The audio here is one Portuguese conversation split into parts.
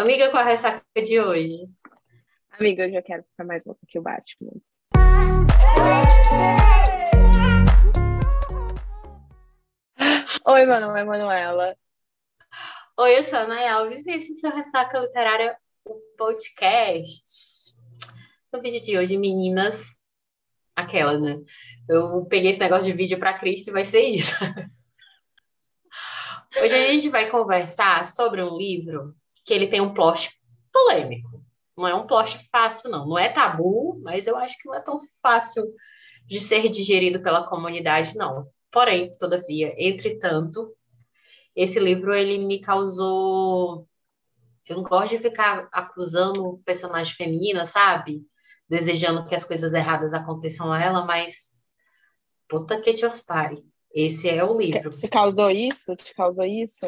Amiga, qual a ressaca de hoje? Amiga, eu já quero ficar mais louca que o Batman. Oi, meu nome é Manuela. Oi, eu sou a Nay Alves e esse é o seu Ressaca Literária, o podcast. No vídeo de hoje, meninas, aquela, né? Eu peguei esse negócio de vídeo para Cristo e vai ser isso. Hoje a gente vai conversar sobre um livro que ele tem um plot polêmico. Não é um plot fácil, não. Não é tabu, mas eu acho que não é tão fácil de ser digerido pela comunidade, não. Porém, todavia, entretanto, esse livro ele me causou. Eu não gosto de ficar acusando personagem feminina, sabe? Desejando que as coisas erradas aconteçam a ela, mas puta que te ospare. Esse é o livro. Te causou isso? Te causou isso?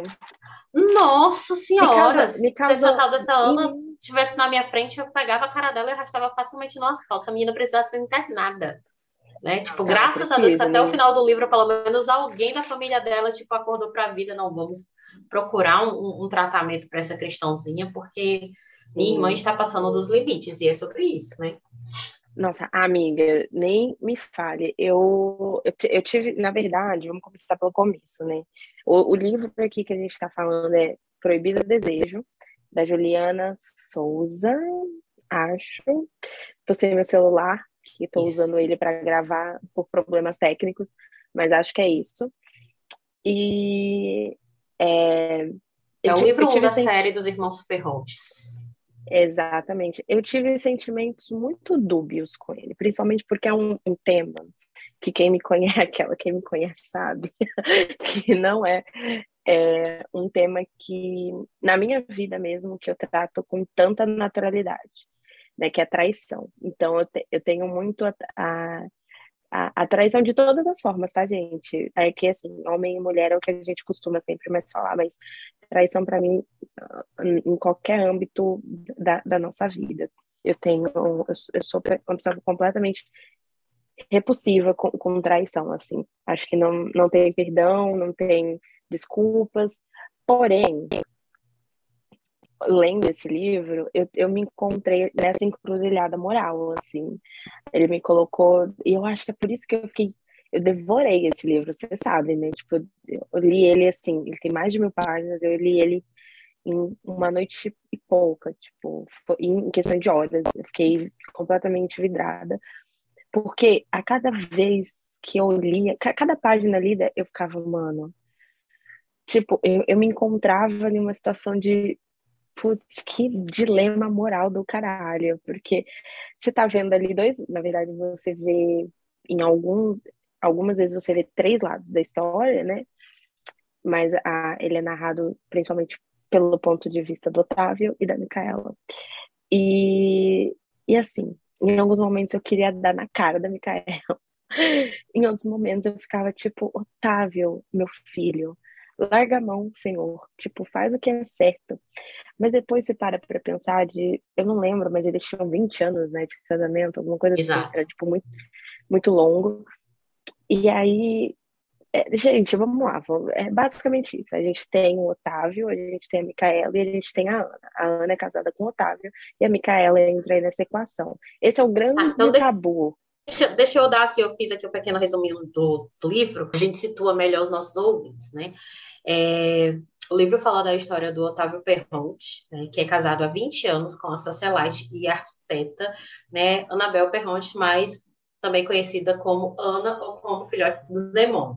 Nossa senhora! Me causou, Se essa tal dessa Ana estivesse na minha frente, eu pegava a cara dela e arrastava facilmente no asfalto. Essa menina precisava ser internada. Né? Tipo, graças precisa, a Deus que até né? o final do livro, pelo menos alguém da família dela, tipo, acordou para a vida, não vamos procurar um, um tratamento para essa cristãozinha, porque minha irmã está passando dos limites, e é sobre isso, né? Nossa, amiga, nem me fale. Eu, eu, eu, tive, na verdade, vamos começar pelo começo, né? O, o livro aqui que a gente está falando é Proibido Desejo, da Juliana Souza, acho. Tô sem meu celular, que estou usando ele para gravar por problemas técnicos, mas acho que é isso. E é, é o livro 1 um da série dos Irmãos Superholtz. Exatamente. Eu tive sentimentos muito dúbios com ele, principalmente porque é um, um tema que quem me conhece, aquela quem me conhece sabe, que não é, é um tema que, na minha vida mesmo, que eu trato com tanta naturalidade, né, que é a traição. Então, eu, te, eu tenho muito a, a, a, traição de todas as formas, tá, gente? É que, assim, homem e mulher é o que a gente costuma sempre mais falar, mas traição para mim em qualquer âmbito da, da nossa vida. Eu tenho, eu sou uma pessoa completamente repulsiva com, com traição, assim. Acho que não, não tem perdão, não tem desculpas. Porém, lendo esse livro, eu, eu me encontrei nessa encruzilhada moral, assim. Ele me colocou, e eu acho que é por isso que eu fiquei eu devorei esse livro, você sabe, né? Tipo, eu li ele assim, ele tem mais de mil páginas, eu li ele em uma noite e pouca, tipo, em questão de horas. Eu fiquei completamente vidrada, porque a cada vez que eu lia, cada página lida, eu ficava, mano. Tipo, eu, eu me encontrava em uma situação de putz, que dilema moral do caralho, porque você tá vendo ali dois, na verdade, você vê em alguns, algumas vezes você vê três lados da história, né? Mas a, ele é narrado principalmente pelo ponto de vista do Otávio e da Micaela. E, e assim, em alguns momentos eu queria dar na cara da Micaela. em outros momentos eu ficava tipo, Otávio, meu filho, larga a mão, Senhor. Tipo, faz o que é certo. Mas depois você para pra pensar de. Eu não lembro, mas eles tinham 20 anos, né, de casamento, alguma coisa assim, Exato. assim. Era, tipo, muito, muito longo. E aí, é, gente, vamos lá. É basicamente isso. A gente tem o Otávio, a gente tem a Micaela e a gente tem a Ana. A Ana é casada com o Otávio e a Micaela entra aí nessa equação. Esse é o grande ah, então tabu. Deixa, deixa, eu dar aqui, eu fiz aqui um pequeno resuminho do, do livro, a gente situa melhor os nossos ouvintes, né? É, o livro fala da história do Otávio Perronte, né, que é casado há 20 anos com a socialite e arquiteta, né, Anabel Perronte, mais também conhecida como Ana ou como filhote do demônio.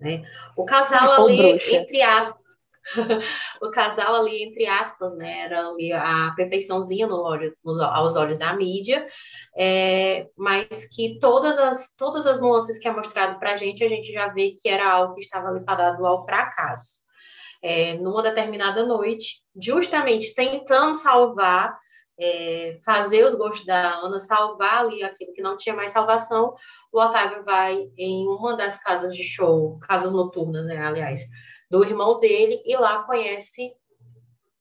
Né? O casal ali, bruxa. entre aspas, o casal ali, entre aspas, né, era ali a perfeiçãozinha no olho, nos, aos olhos da mídia, é, mas que todas as, todas as nuances que é mostrado para a gente, a gente já vê que era algo que estava ali fadado ao fracasso. É, numa determinada noite, justamente tentando salvar é, fazer os gostos da Ana, salvar ali aquilo que não tinha mais salvação, o Otávio vai em uma das casas de show, casas noturnas, né, aliás, do irmão dele, e lá conhece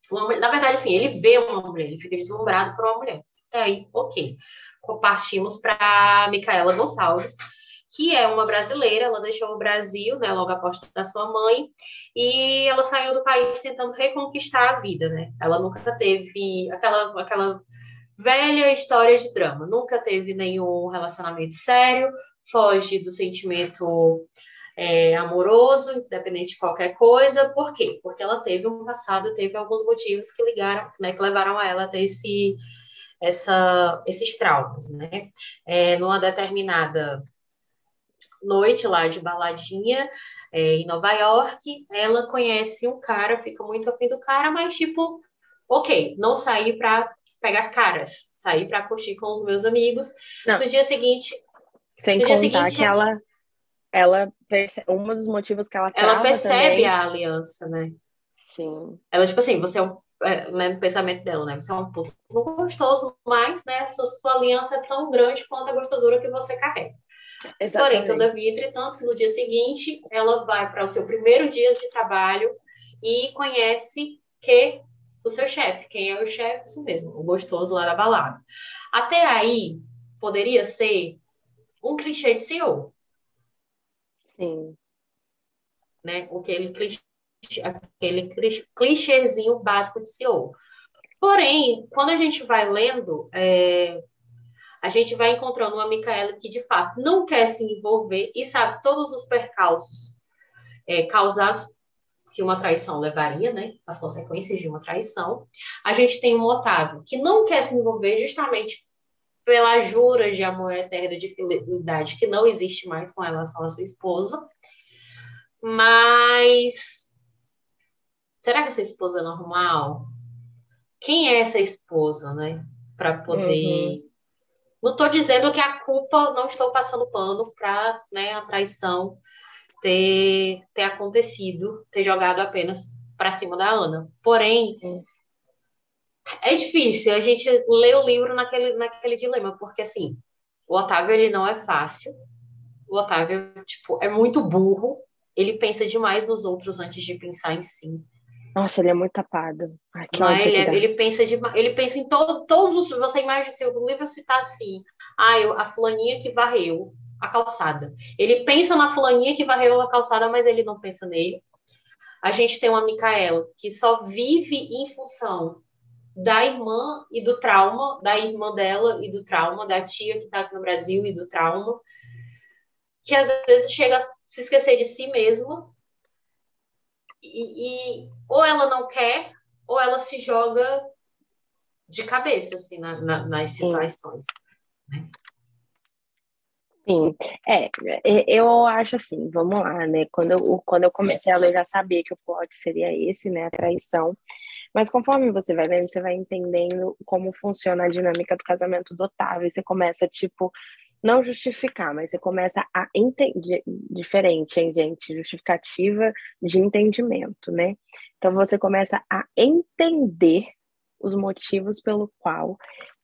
uma, na verdade, assim, ele vê uma mulher, ele fica deslumbrado por uma mulher. Até aí, ok. Compartimos para Micaela Gonçalves, que é uma brasileira, ela deixou o Brasil, né, logo após da sua mãe, e ela saiu do país tentando reconquistar a vida, né? Ela nunca teve aquela, aquela velha história de drama, nunca teve nenhum relacionamento sério, foge do sentimento é, amoroso, independente de qualquer coisa. Por quê? Porque ela teve um passado, teve alguns motivos que ligaram, né, que levaram a ela a ter esse, essa, esses traumas, né? É, numa determinada noite lá de baladinha é, em Nova York, ela conhece um cara, fica muito afim do cara, mas tipo, ok, não sair para pegar caras, sair para curtir com os meus amigos. Não. No dia seguinte, sem no contar seguinte, que ela ela percebe, um dos motivos que ela ela percebe também... a aliança, né? Sim. Ela tipo assim, você é um é, né, no pensamento dela, né? Você é um puto gostoso, mas né, sua, sua aliança é tão grande quanto a gostosura que você carrega. Exatamente. Porém, todavia, entretanto, no dia seguinte, ela vai para o seu primeiro dia de trabalho e conhece que o seu chefe, quem é o chefe, isso mesmo, o gostoso lá da balada. Até aí, poderia ser um clichê de CEO. Sim. Né? Aquele clichê, aquele clichêzinho básico de CEO. Porém, quando a gente vai lendo, é, a gente vai encontrando uma Micaela que, de fato, não quer se envolver e sabe todos os percalços é, causados que uma traição levaria, né? As consequências de uma traição. A gente tem um Otávio que não quer se envolver justamente pela jura de amor eterno, de fidelidade que não existe mais com relação à sua esposa. Mas será que essa esposa é normal? Quem é essa esposa, né? Para poder. Uhum. Não estou dizendo que a culpa, não estou passando pano para né, a traição ter, ter acontecido, ter jogado apenas para cima da Ana. Porém, uhum é difícil a gente ler o livro naquele, naquele dilema, porque assim, o Otávio ele não é fácil. O Otávio, tipo, é muito burro. Ele pensa demais nos outros antes de pensar em si. Nossa, ele é muito tapado. Ai, Mas ele, é, ele pensa de, ele pensa em todo, todos os. Você imagina se o livro citar assim, ah, eu, a fulaninha que varreu a calçada. Ele pensa na fulaninha que varreu a calçada, mas ele não pensa nele. A gente tem uma Micaela que só vive em função da irmã e do trauma, da irmã dela e do trauma, da tia que está aqui no Brasil e do trauma, que às vezes chega a se esquecer de si mesma e, e ou ela não quer ou ela se joga de cabeça assim na, na, nas situações. Né? Sim, é, é, eu acho assim, vamos lá, né? Quando eu, quando eu comecei a ler, já sabia que o plot seria esse, né? A traição. Mas conforme você vai vendo, você vai entendendo como funciona a dinâmica do casamento do Otávio. E você começa, tipo, não justificar, mas você começa a entender diferente, hein, gente? Justificativa de entendimento, né? Então você começa a entender os motivos pelo qual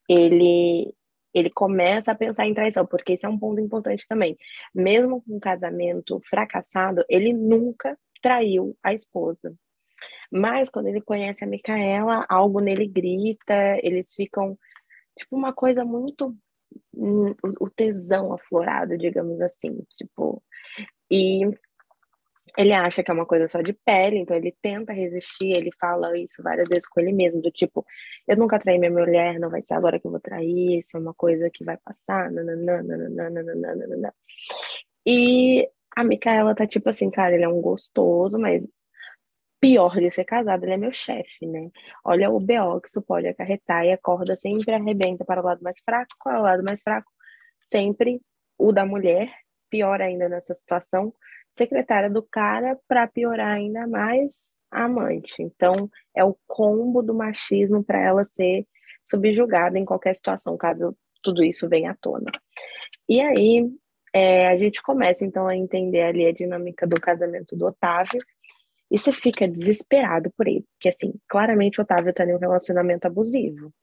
ele ele começa a pensar em traição, porque esse é um ponto importante também. Mesmo com um casamento fracassado, ele nunca traiu a esposa. Mas quando ele conhece a Micaela, algo nele grita, eles ficam tipo uma coisa muito hum, o tesão aflorado, digamos assim, tipo, e ele acha que é uma coisa só de pele, então ele tenta resistir, ele fala isso várias vezes com ele mesmo, do tipo, eu nunca traí minha mulher, não vai ser agora que eu vou trair, isso é uma coisa que vai passar, nananana, E a Micaela tá tipo assim, cara, ele é um gostoso, mas pior de ser casado, ele é meu chefe, né? Olha o BO que isso pode acarretar e a corda sempre arrebenta para o lado mais fraco. É o lado mais fraco? Sempre o da mulher, pior ainda nessa situação, secretária do cara para piorar ainda mais a amante. Então, é o combo do machismo para ela ser subjugada em qualquer situação, caso tudo isso venha à tona. E aí, é, a gente começa então a entender ali a dinâmica do casamento do Otávio, e você fica desesperado por ele, porque assim, claramente o Otávio está em um relacionamento abusivo.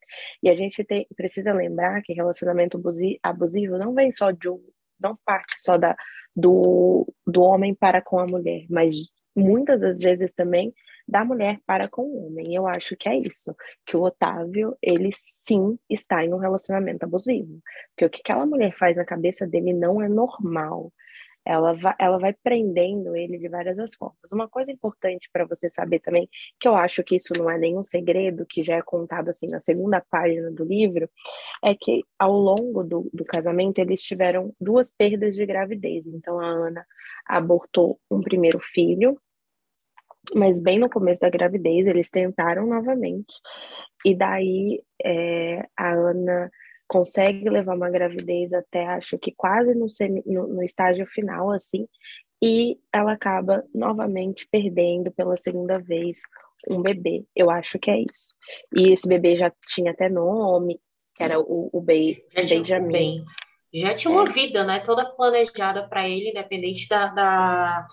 E a gente tem, precisa lembrar que relacionamento abusivo não vem só de um, não parte só da, do, do homem para com a mulher, mas muitas das vezes também da mulher para com o homem. Eu acho que é isso, que o Otávio, ele sim está em um relacionamento abusivo, porque o que aquela mulher faz na cabeça dele não é normal ela vai, ela vai prendendo ele de várias das formas. Uma coisa importante para você saber também, que eu acho que isso não é nenhum segredo, que já é contado assim na segunda página do livro, é que ao longo do, do casamento eles tiveram duas perdas de gravidez. Então a Ana abortou um primeiro filho, mas bem no começo da gravidez eles tentaram novamente, e daí é, a Ana consegue levar uma gravidez até acho que quase no, semi, no, no estágio final, assim, e ela acaba novamente perdendo pela segunda vez um bebê. Eu acho que é isso. E esse bebê já tinha até nome, que era o, o Be Benjamin. Bem. Já tinha uma é. vida, né? Toda planejada para ele, independente da, da,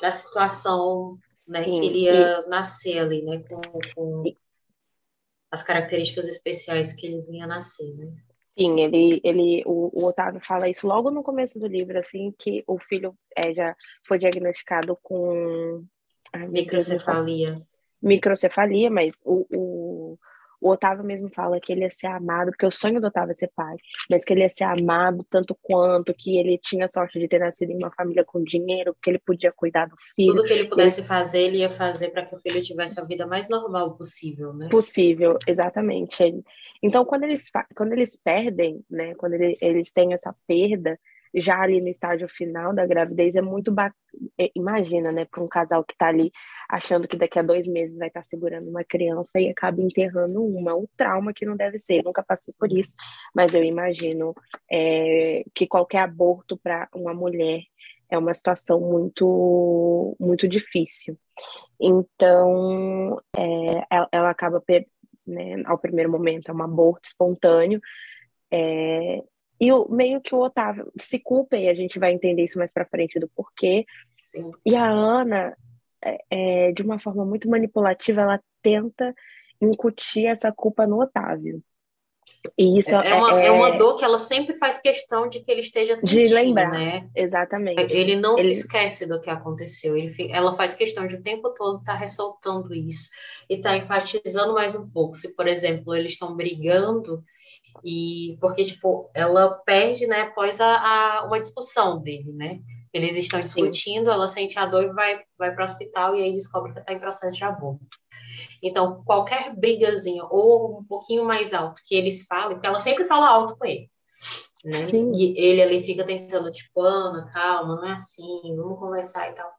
da situação né, Sim, que ele ia e... nascer ali, né? Com, com as características especiais que ele vinha nascer, né? Sim, ele, ele, o, o, Otávio fala isso logo no começo do livro, assim, que o filho é, já foi diagnosticado com ai, microcefalia. Microcefalia, mas o, o, o Otávio mesmo fala que ele ia ser amado, porque o sonho do Otávio é ser pai, mas que ele ia ser amado tanto quanto, que ele tinha sorte de ter nascido em uma família com dinheiro, que ele podia cuidar do filho. Tudo que ele pudesse ele... fazer, ele ia fazer para que o filho tivesse a vida mais normal possível, né? Possível, exatamente. Então, quando eles, quando eles perdem, né, quando ele, eles têm essa perda, já ali no estágio final da gravidez, é muito bacana. É, imagina, né, para um casal que está ali achando que daqui a dois meses vai estar tá segurando uma criança e acaba enterrando uma. O trauma que não deve ser, nunca passei por isso, mas eu imagino é, que qualquer aborto para uma mulher é uma situação muito, muito difícil. Então, é, ela, ela, acaba, né, ao primeiro momento, é um aborto espontâneo, é, e o, meio que o Otávio se culpa, e a gente vai entender isso mais para frente do porquê. Sim. E a Ana, é, é, de uma forma muito manipulativa, ela tenta incutir essa culpa no Otávio. E isso é, é uma, é, é uma dor que ela sempre faz questão de que ele esteja sentindo, de lembrar, né? Exatamente. Ele não ele... se esquece do que aconteceu. Ele, ela faz questão de o tempo todo estar tá ressaltando isso e estar tá enfatizando mais um pouco. Se, por exemplo, eles estão brigando e porque, tipo, ela perde, né, após a, a uma discussão dele, né? Eles estão discutindo, Sim. ela sente a dor e vai, vai para o hospital e aí descobre que está em processo de aborto. Então, qualquer brigazinha ou um pouquinho mais alto que eles falem, porque ela sempre fala alto com ele. Né? E ele ali fica tentando, tipo, Ana, calma, não é assim, vamos conversar e tal.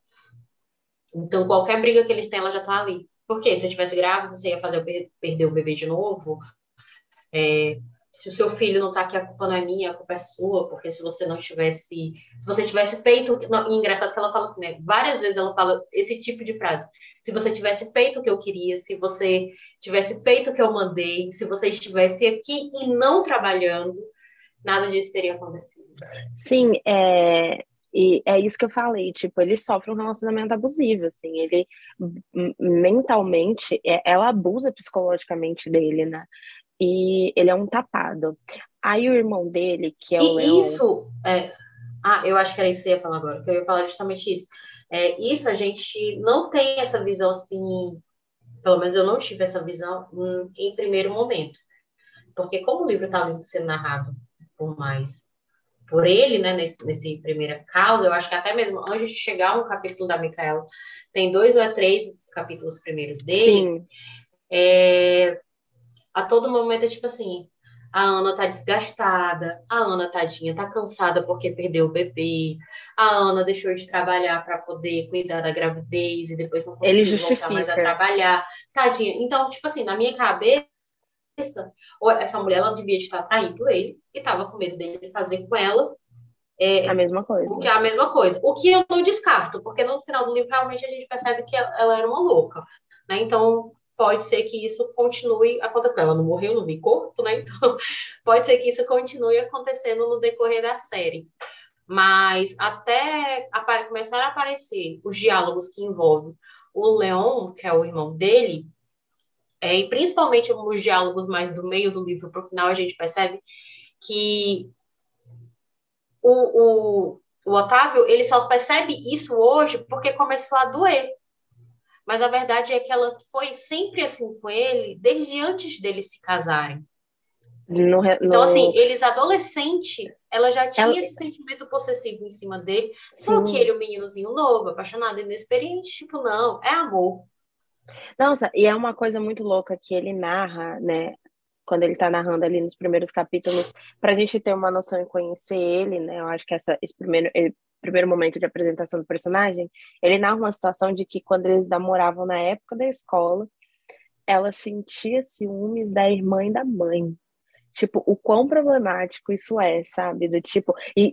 Então, qualquer briga que eles têm, ela já tá ali. Porque se eu tivesse grávida, você ia fazer eu perder o bebê de novo. É, se o seu filho não está aqui, a culpa não é minha, a culpa é sua, porque se você não tivesse, se você tivesse feito, não, engraçado que ela fala assim, né? Várias vezes ela fala esse tipo de frase. Se você tivesse feito o que eu queria, se você tivesse feito o que eu mandei, se você estivesse aqui e não trabalhando, nada disso teria acontecido. Sim, é, e é isso que eu falei, tipo, ele sofre um relacionamento abusivo, assim, ele mentalmente, é, ela abusa psicologicamente dele, né? E ele é um tapado. Aí o irmão dele, que é o e Leão... isso, é... ah, eu acho que era isso que eu ia falar agora, que eu ia falar justamente isso. É, isso a gente não tem essa visão assim, pelo menos eu não tive essa visão em, em primeiro momento. Porque como o livro está sendo narrado por mais por ele, né, nesse, nesse primeira causa, eu acho que até mesmo antes de chegar no capítulo da Micaela, tem dois ou três capítulos primeiros dele. Sim. É, a todo momento é tipo assim, a Ana tá desgastada, a Ana tadinha tá cansada porque perdeu o bebê, a Ana deixou de trabalhar para poder cuidar da gravidez e depois não conseguiu voltar mais a trabalhar, tadinha. Então, tipo assim, na minha cabeça, essa mulher ela devia estar traindo ele e tava com medo dele fazer com ela é, a mesma coisa. O que é a mesma coisa. O que eu não descarto, porque no final do livro realmente a gente percebe que ela era uma louca. Né? Então, pode ser que isso continue acontecendo. Ela não morreu, não vi corpo, né? Então, pode ser que isso continue acontecendo no decorrer da série. Mas até começar a aparecer os diálogos que envolvem o Leon, que é o irmão dele, é, e principalmente os diálogos mais do meio do livro para o final, a gente percebe que o, o, o Otávio, ele só percebe isso hoje porque começou a doer. Mas a verdade é que ela foi sempre assim com ele desde antes deles se casarem. No, no... Então, assim, eles adolescente, ela já tinha ela... esse sentimento possessivo em cima dele, Sim. só que ele, o um meninozinho novo, apaixonado, inexperiente, tipo, não, é amor. Nossa, e é uma coisa muito louca que ele narra, né? Quando ele tá narrando ali nos primeiros capítulos, pra gente ter uma noção e conhecer ele, né? Eu acho que essa, esse primeiro, primeiro momento de apresentação do personagem, ele narra uma situação de que quando eles namoravam na época da escola, ela sentia ciúmes da irmã e da mãe. Tipo, o quão problemático isso é, sabe? Do tipo, e,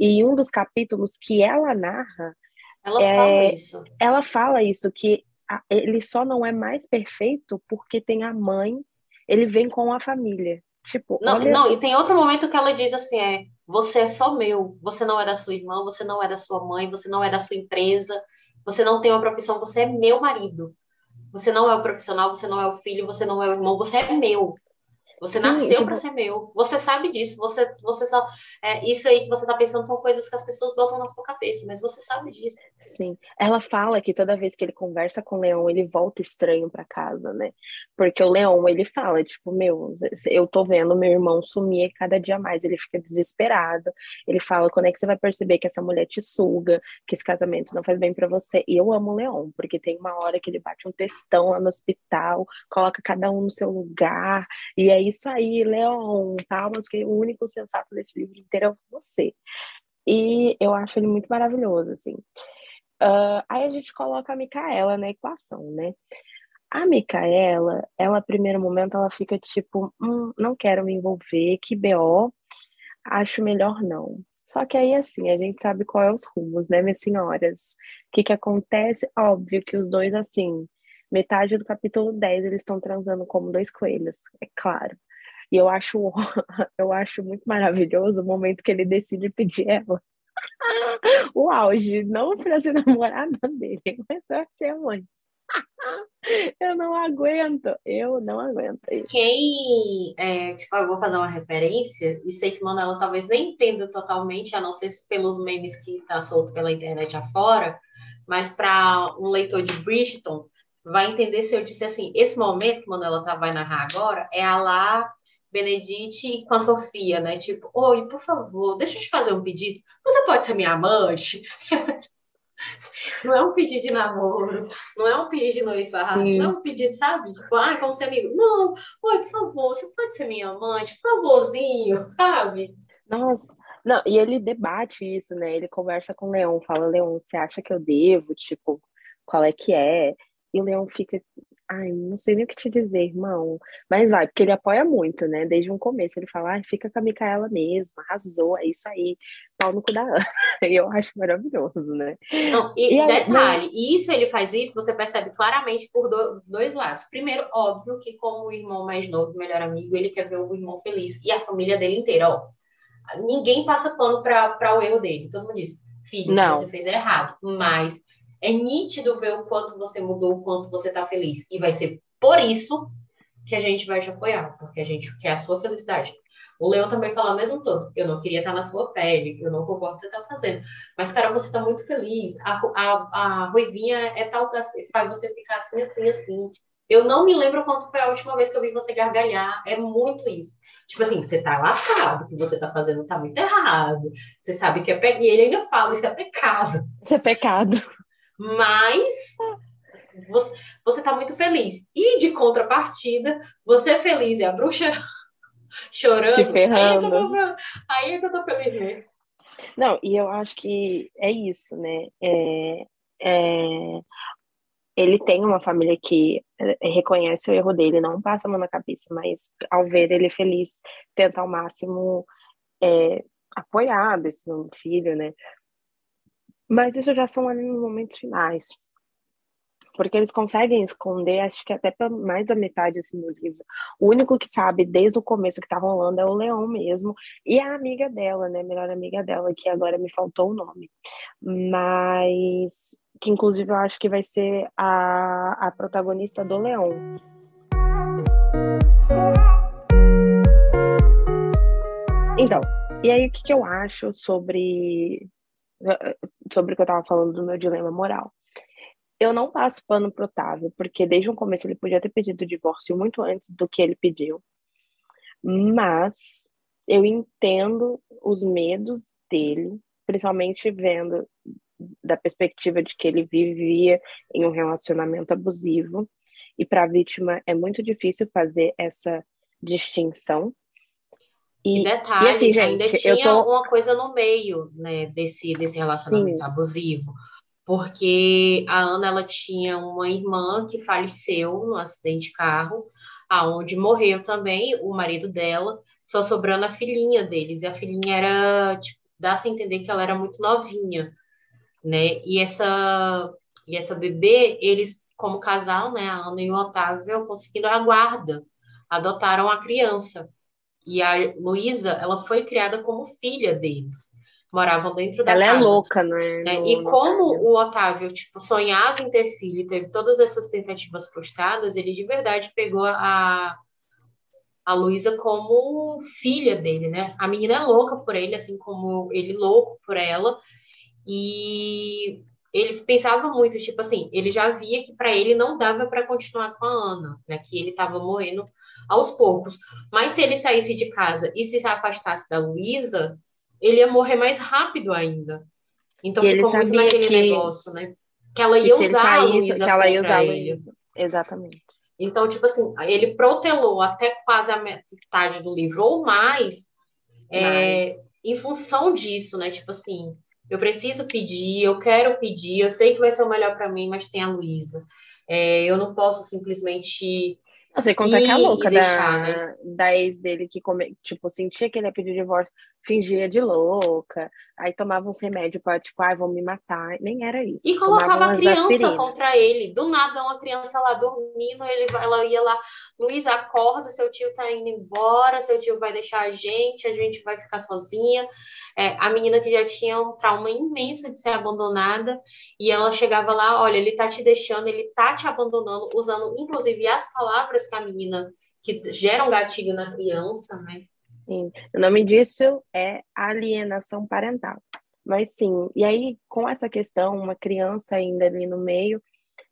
e, e um dos capítulos que ela narra. Ela é, fala isso. Ela fala isso, que ele só não é mais perfeito porque tem a mãe, ele vem com a família. Tipo, não, olha... não, e tem outro momento que ela diz assim: é, você é só meu, você não é da sua irmã, você não é da sua mãe, você não é da sua empresa, você não tem uma profissão, você é meu marido. Você não é o profissional, você não é o filho, você não é o irmão, você é meu. Você Sim, nasceu tipo... para ser meu. Você sabe disso. Você, você só, é, isso aí que você está pensando são coisas que as pessoas botam na sua cabeça, mas você sabe disso. Sim. Ela fala que toda vez que ele conversa com o Leão, ele volta estranho para casa, né? Porque o Leão, ele fala, tipo, meu, eu tô vendo meu irmão sumir cada dia mais. Ele fica desesperado. Ele fala, quando é que você vai perceber que essa mulher te suga, que esse casamento não faz bem para você? E eu amo o Leão, porque tem uma hora que ele bate um textão lá no hospital, coloca cada um no seu lugar, e aí isso aí, Leon, palmas, que o único sensato desse livro inteiro é você. E eu acho ele muito maravilhoso, assim. Uh, aí a gente coloca a Micaela na equação, né? A Micaela, ela, primeiro momento, ela fica tipo, hum, não quero me envolver, que BO, acho melhor não. Só que aí, assim, a gente sabe qual é os rumos, né, minhas senhoras? O que que acontece? Óbvio que os dois, assim, metade do capítulo 10 eles estão transando como dois coelhos, é claro. E eu acho, eu acho muito maravilhoso o momento que ele decide pedir ela. o auge, não para ser namorada dele, mas para ser mãe. eu não aguento, eu não aguento. Quem, é, tipo, eu vou fazer uma referência, e sei que Manuela talvez nem entenda totalmente, a não ser pelos memes que tá solto pela internet afora, mas para um leitor de Bridgeton, vai entender se eu disse assim, esse momento que Manuela tá, vai narrar agora é a lá Benedite com a Sofia, né? Tipo, oi, por favor, deixa eu te fazer um pedido. Você pode ser minha amante? Não é um pedido de namoro, não é um pedido de noivado, não é um pedido, sabe? Tipo, ai, vamos ser amigos. Não, oi, por favor, você pode ser minha amante, por favorzinho, sabe? Nossa, não, e ele debate isso, né? Ele conversa com o Leão, fala, Leão, você acha que eu devo? Tipo, qual é que é? E o Leão fica, ai, não sei nem o que te dizer, irmão. Mas vai, porque ele apoia muito, né? Desde um começo. Ele fala, ai, fica com a Micaela mesmo, arrasou, é isso aí. Pau no cu da Ana. E eu acho maravilhoso, né? Não, e, e aí, detalhe, e isso ele faz isso, você percebe claramente por do, dois lados. Primeiro, óbvio que como o irmão mais novo, melhor amigo, ele quer ver o irmão feliz. E a família dele inteira, ó. Ninguém passa pano para o erro dele. Todo mundo diz, filho, não. você fez errado. Mas é nítido ver o quanto você mudou, o quanto você está feliz. E vai ser por isso que a gente vai te apoiar, porque a gente quer a sua felicidade. O Leão também fala o mesmo todo. Eu não queria estar na sua pele, eu não concordo com o que você está fazendo. Mas, cara, você está muito feliz. A, a, a Ruivinha é tal que faz você ficar assim, assim, assim. Eu não me lembro quanto foi a última vez que eu vi você gargalhar. É muito isso. Tipo assim, você tá lascado, o que você tá fazendo tá muito errado. Você sabe que é pecado. E ele ainda fala, isso é pecado. Isso é pecado mas você, você tá muito feliz. E de contrapartida, você é feliz e a bruxa chorando. Se ferrando. Aí é que eu tô, feliz mesmo. Não, e eu acho que é isso, né? É, é, ele tem uma família que reconhece o erro dele, não passa a mão na cabeça, mas ao ver ele feliz, tenta ao máximo é, apoiar do filho, né? Mas isso já são ali nos momentos finais. Porque eles conseguem esconder, acho que até mais da metade assim, do livro. O único que sabe desde o começo que tá rolando é o Leão mesmo. E a amiga dela, né? Melhor amiga dela, que agora me faltou o nome. Mas que inclusive eu acho que vai ser a, a protagonista do Leão. Então, e aí o que, que eu acho sobre sobre o que eu tava falando do meu dilema moral. Eu não passo pano pro Otávio, porque desde o começo ele podia ter pedido o divórcio muito antes do que ele pediu. Mas eu entendo os medos dele, principalmente vendo da perspectiva de que ele vivia em um relacionamento abusivo. E para a vítima é muito difícil fazer essa distinção. E, e detalhe, e assim, gente, ainda tinha tô... uma coisa no meio né, desse, desse relacionamento Sim. abusivo, porque a Ana ela tinha uma irmã que faleceu no acidente de carro, aonde morreu também o marido dela, só sobrando a filhinha deles, e a filhinha era, tipo, dá-se a entender que ela era muito novinha, né, e essa, e essa bebê, eles, como casal, né, a Ana e o Otávio, conseguindo a guarda, adotaram a criança, e a Luísa, ela foi criada como filha deles. Moravam dentro da ela casa. Ela é louca, né? né? E como o Otávio, tipo, sonhava em ter filho e teve todas essas tentativas frustradas, ele de verdade pegou a, a Luísa como filha dele, né? A menina é louca por ele, assim como ele louco por ela. E ele pensava muito, tipo assim, ele já via que para ele não dava para continuar com a Ana, né? Que ele estava morrendo aos poucos. Mas se ele saísse de casa e se afastasse da Luísa, ele ia morrer mais rápido ainda. Então e ficou muito naquele que, negócio, né? Que ela ia que usar saísse, a Luísa. Que ela ia usar ele. Exatamente. Então, tipo assim, ele protelou até quase a metade do livro ou mais, é, em função disso, né? Tipo assim, eu preciso pedir, eu quero pedir, eu sei que vai ser o melhor para mim, mas tem a Luísa. É, eu não posso simplesmente não sei conta que a louca deixar, da, né? da ex dele que, come, tipo, sentia que ele ia pedir divórcio, fingia de louca, aí tomava uns remédios para, tipo, ai, vão me matar. Nem era isso. E colocava a criança aspirina. contra ele. Do nada, uma criança lá dormindo, ele, ela ia lá, Luiz, acorda, seu tio tá indo embora, seu tio vai deixar a gente, a gente vai ficar sozinha. É, a menina que já tinha um trauma imenso de ser abandonada, e ela chegava lá, olha, ele tá te deixando, ele tá te abandonando, usando inclusive as palavras que a menina que geram gatilho na criança, né? Sim, o nome disso é alienação parental. Mas sim, e aí com essa questão, uma criança ainda ali no meio,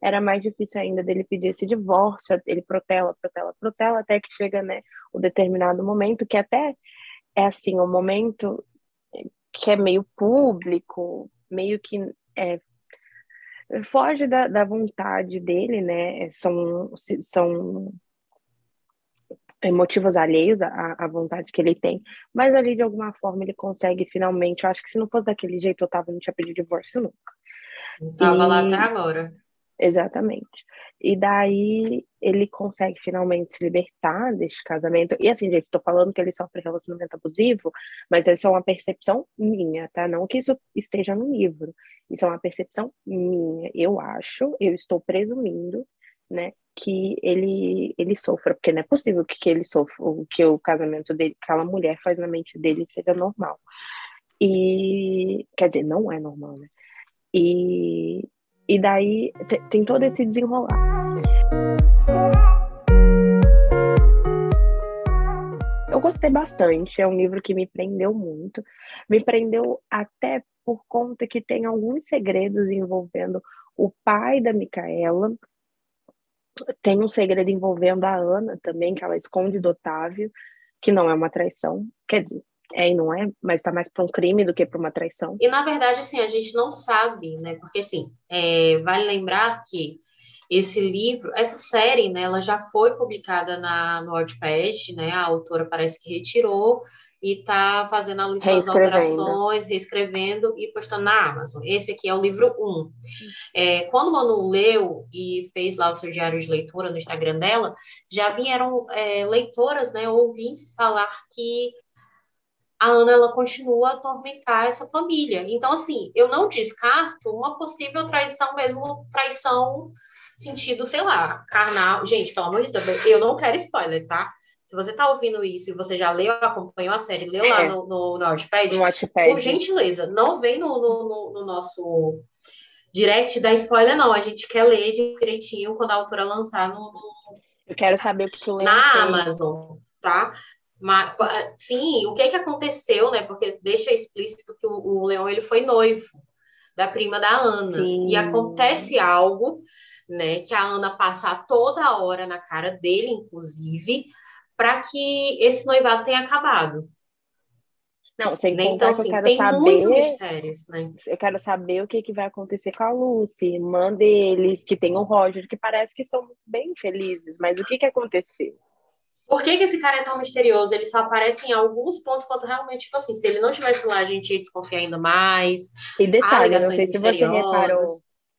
era mais difícil ainda dele pedir esse divórcio, ele protela, protela, protela, até que chega, né, o determinado momento, que até é assim, um momento que é meio público, meio que é, foge da, da vontade dele, né? São, são motivos alheios à, à vontade que ele tem, mas ali de alguma forma ele consegue finalmente. Eu acho que se não fosse daquele jeito, eu tava, não tinha pedido divórcio nunca. Estava lá até agora. Exatamente. E daí ele consegue finalmente se libertar deste casamento. E assim, gente, tô falando que ele sofre relacionamento abusivo, mas essa é uma percepção minha, tá? Não que isso esteja no livro. Isso é uma percepção minha. Eu acho, eu estou presumindo, né, que ele ele sofra, porque não é possível que, que ele sofra, que o casamento dele, que aquela mulher faz na mente dele seja normal. E quer dizer, não é normal, né? E e daí tem todo esse desenrolar. Eu gostei bastante, é um livro que me prendeu muito. Me prendeu até por conta que tem alguns segredos envolvendo o pai da Micaela. Tem um segredo envolvendo a Ana também, que ela esconde do Otávio, que não é uma traição. Quer dizer, é e não é, mas está mais para um crime do que para uma traição. E na verdade, assim, a gente não sabe, né? Porque assim, é, vale lembrar que esse livro, essa série, né, ela já foi publicada na, no Wattpad, né? A autora parece que retirou e está fazendo ali suas alterações, reescrevendo e postando na Amazon. Esse aqui é o livro 1. Um. É, quando o Manu leu e fez lá o seu diário de leitura no Instagram dela, já vieram é, leitoras, né, ouvintes falar que a Ana ela continua a atormentar essa família. Então, assim, eu não descarto uma possível traição, mesmo traição sentido, sei lá, carnal. Gente, pelo amor de Deus, eu não quero spoiler, tá? Se você tá ouvindo isso e você já leu, acompanhou a série, leu é. lá no, no, no Watchpad, por gentileza, não vem no, no, no, nosso direct da spoiler, não. A gente quer ler direitinho quando a autora lançar no... Eu quero saber o que tu Na Amazon, tá? Mas, sim, o que que aconteceu, né? Porque deixa explícito que o, o Leão ele foi noivo da prima da Ana. Sim. E acontece algo, né? Que a Ana passa toda hora na cara dele, inclusive, para que esse noivado tenha acabado. Não, sem contar então, que eu assim, quero saber. Muitos mistérios, né? Eu quero saber o que, que vai acontecer com a Lucy, irmã deles, que tem o Roger, que parece que estão bem felizes, mas o que, que aconteceu? Por que, que esse cara é tão misterioso? Ele só aparece em alguns pontos, quando realmente, tipo assim, se ele não estivesse lá, a gente ia desconfiar ainda mais. E detalhe, não sei se você reparou.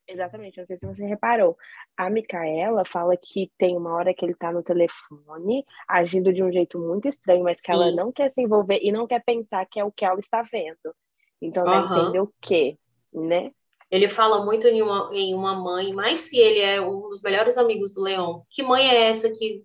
Exatamente, não sei se você reparou. A Micaela fala que tem uma hora que ele tá no telefone, agindo de um jeito muito estranho, mas que Sim. ela não quer se envolver e não quer pensar que é o que ela está vendo. Então, uhum. né, entender o quê, né? Ele fala muito em uma, em uma mãe, mas se ele é um dos melhores amigos do Leão, que mãe é essa que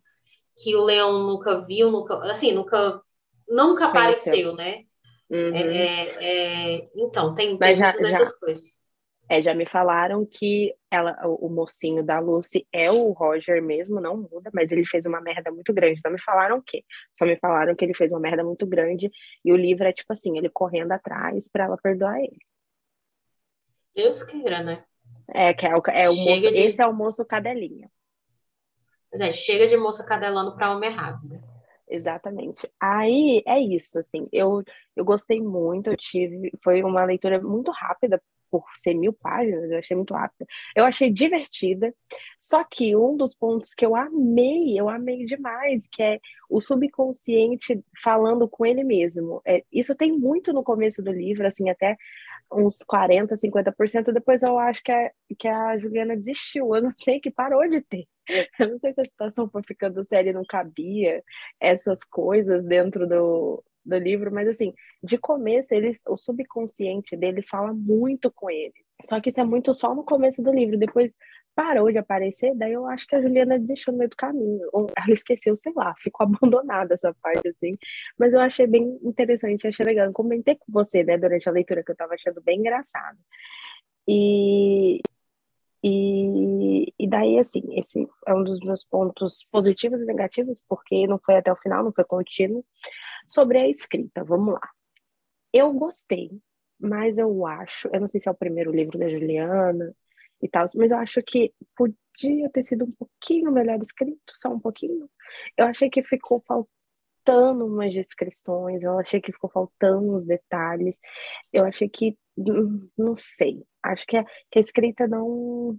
que o Leão nunca viu, nunca, assim, nunca, nunca apareceu, né? Uhum. É, é, é então, tem, tem já, muitas dessas já, coisas. É, já me falaram que ela, o, o, mocinho da Lucy é o Roger mesmo, não muda, mas ele fez uma merda muito grande. Não me falaram o quê? Só me falaram que ele fez uma merda muito grande e o livro é tipo assim, ele correndo atrás para ela perdoar ele. Deus queira, né? É, que é, o, é o moço, de... esse é o moço cadelinha. É, chega de moça cadelando para homem errado, né? Exatamente. Aí é isso, assim, eu, eu gostei muito, eu tive, foi uma leitura muito rápida, por ser mil páginas, eu achei muito rápida. Eu achei divertida, só que um dos pontos que eu amei, eu amei demais, que é o subconsciente falando com ele mesmo. É, isso tem muito no começo do livro, assim, até uns 40, 50%, depois eu acho que a, que a Juliana desistiu, eu não sei que parou de ter. Eu não sei se a situação foi ficando séria não cabia essas coisas dentro do, do livro, mas assim, de começo, eles, o subconsciente deles fala muito com eles. Só que isso é muito só no começo do livro, depois parou de aparecer, daí eu acho que a Juliana desistiu no meio do caminho. Ou ela esqueceu, sei lá, ficou abandonada essa parte, assim. Mas eu achei bem interessante, achei legal. Eu comentei com você, né, durante a leitura, que eu tava achando bem engraçado. E, e, e daí, assim, esse é um dos meus pontos positivos e negativos, porque não foi até o final, não foi contínuo. Sobre a escrita, vamos lá. Eu gostei, mas eu acho, eu não sei se é o primeiro livro da Juliana e tal, mas eu acho que podia ter sido um pouquinho melhor escrito, só um pouquinho. Eu achei que ficou faltando umas descrições, eu achei que ficou faltando uns detalhes, eu achei que, hum, não sei, acho que a, que a escrita não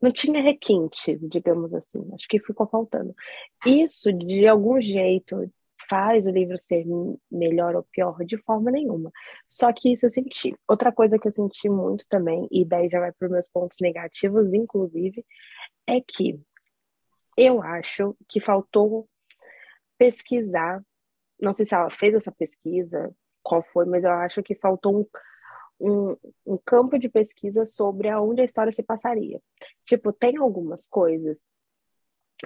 não tinha requintes, digamos assim. Acho que ficou faltando. Isso, de algum jeito, faz o livro ser melhor ou pior de forma nenhuma. Só que isso eu senti. Outra coisa que eu senti muito também, e daí já vai para os meus pontos negativos, inclusive, é que eu acho que faltou pesquisar. Não sei se ela fez essa pesquisa, qual foi, mas eu acho que faltou um, um, um campo de pesquisa sobre aonde a história se passaria. Tipo, tem algumas coisas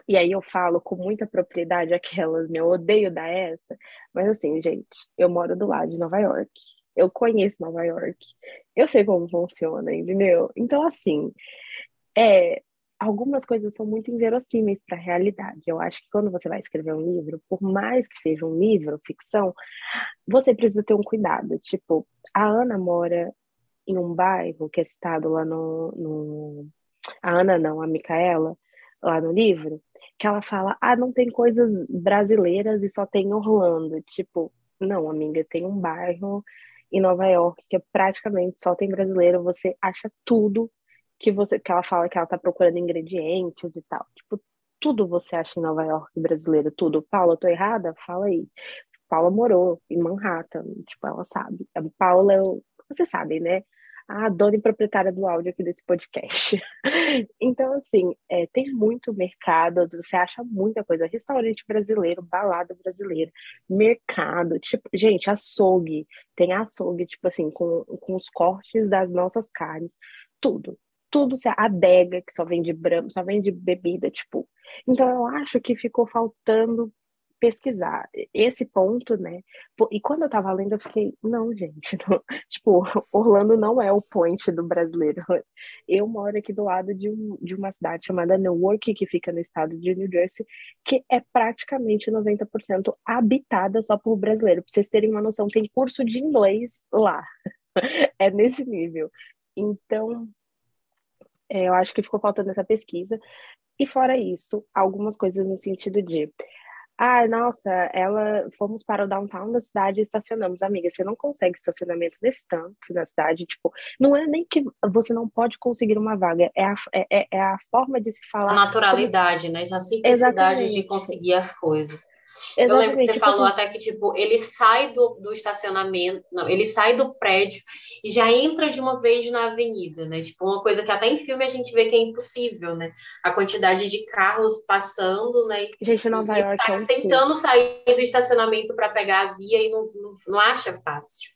e aí eu falo com muita propriedade aquelas, né? Eu odeio dar essa, mas assim, gente, eu moro do lado de Nova York. Eu conheço Nova York. Eu sei como funciona, entendeu? Então, assim, é, algumas coisas são muito inverossímeis para a realidade. Eu acho que quando você vai escrever um livro, por mais que seja um livro, ficção, você precisa ter um cuidado. Tipo, a Ana mora em um bairro que é citado lá no, no... A Ana não, a Micaela, lá no livro, que ela fala: ah, não tem coisas brasileiras e só tem Orlando. Tipo, não, amiga, tem um bairro em Nova York que é praticamente só tem brasileiro, você acha tudo que você que ela fala que ela tá procurando ingredientes e tal. Tipo, tudo você acha em Nova York brasileiro, tudo. Paula, eu tô errada? Fala aí. Paula morou em Manhattan, tipo, ela sabe. A Paula, eu, você sabe, né? A dona e proprietária do áudio aqui desse podcast. então, assim, é, tem muito mercado, você acha muita coisa. Restaurante brasileiro, balada brasileira, mercado, tipo, gente, açougue. Tem açougue, tipo assim, com, com os cortes das nossas carnes, tudo. Tudo, a adega, que só vende bramo, só vende bebida, tipo. Então, eu acho que ficou faltando pesquisar esse ponto, né? E quando eu tava lendo, eu fiquei, não, gente, não. tipo, Orlando não é o point do brasileiro. Eu moro aqui do lado de, um, de uma cidade chamada Newark, que fica no estado de New Jersey, que é praticamente 90% habitada só por brasileiro. Pra vocês terem uma noção, tem curso de inglês lá. é nesse nível. Então, é, eu acho que ficou faltando essa pesquisa. E fora isso, algumas coisas no sentido de ah, nossa, ela fomos para o downtown da cidade e estacionamos. Amiga, você não consegue estacionamento nesse tanto na cidade. Tipo, não é nem que você não pode conseguir uma vaga, é a, é, é, é a forma de se falar. A naturalidade, como... né? A simplicidade Exatamente. de conseguir as coisas. Exatamente. Eu lembro que você tipo falou assim... até que, tipo, ele sai do, do estacionamento, não, ele sai do prédio e já entra de uma vez na avenida, né? Tipo, uma coisa que até em filme a gente vê que é impossível, né? A quantidade de carros passando, né? Gente, Nova York. Tá é tentando sair do estacionamento para pegar a via e não, não, não acha fácil.